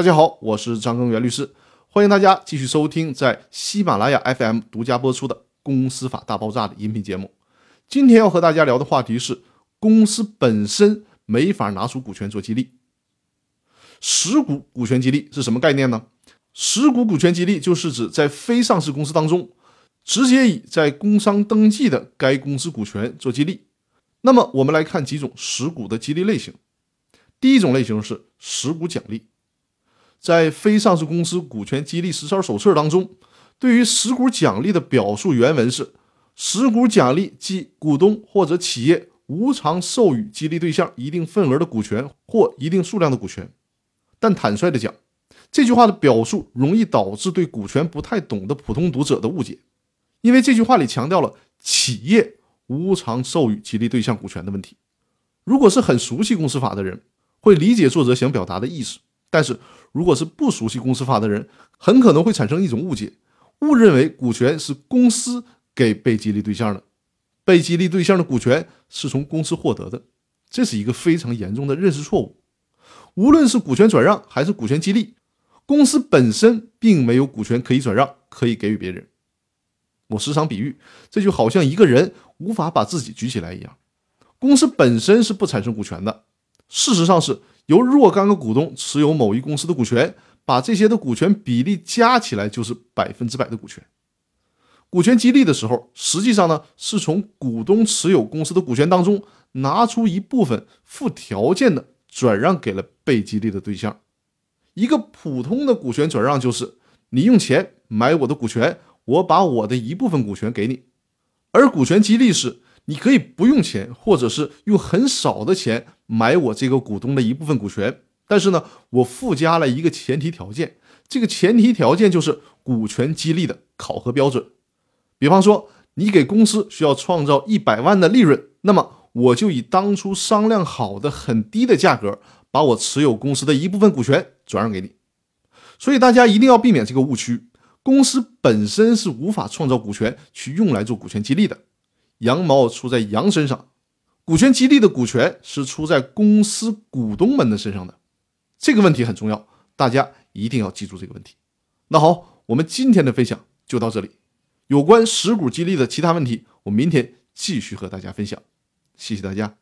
大家好，我是张根源律师，欢迎大家继续收听在喜马拉雅 FM 独家播出的《公司法大爆炸》的音频节目。今天要和大家聊的话题是：公司本身没法拿出股权做激励。实股股权激励是什么概念呢？实股股权激励就是指在非上市公司当中，直接以在工商登记的该公司股权做激励。那么，我们来看几种实股的激励类型。第一种类型是实股奖励。在非上市公司股权激励实操手册当中，对于实股奖励的表述原文是：实股奖励即股东或者企业无偿授予激励对象一定份额的股权或一定数量的股权。但坦率的讲，这句话的表述容易导致对股权不太懂的普通读者的误解，因为这句话里强调了企业无偿授予激励对象股权的问题。如果是很熟悉公司法的人，会理解作者想表达的意思，但是。如果是不熟悉公司法的人，很可能会产生一种误解，误认为股权是公司给被激励对象的，被激励对象的股权是从公司获得的，这是一个非常严重的认识错误。无论是股权转让还是股权激励，公司本身并没有股权可以转让，可以给予别人。我时常比喻，这就好像一个人无法把自己举起来一样，公司本身是不产生股权的，事实上是。由若干个股东持有某一公司的股权，把这些的股权比例加起来就是百分之百的股权。股权激励的时候，实际上呢是从股东持有公司的股权当中拿出一部分附条件的转让给了被激励的对象。一个普通的股权转让就是你用钱买我的股权，我把我的一部分股权给你；而股权激励是。你可以不用钱，或者是用很少的钱买我这个股东的一部分股权，但是呢，我附加了一个前提条件，这个前提条件就是股权激励的考核标准。比方说，你给公司需要创造一百万的利润，那么我就以当初商量好的很低的价格，把我持有公司的一部分股权转让给你。所以大家一定要避免这个误区，公司本身是无法创造股权去用来做股权激励的。羊毛出在羊身上，股权激励的股权是出在公司股东们的身上的，这个问题很重要，大家一定要记住这个问题。那好，我们今天的分享就到这里，有关实股激励的其他问题，我明天继续和大家分享。谢谢大家。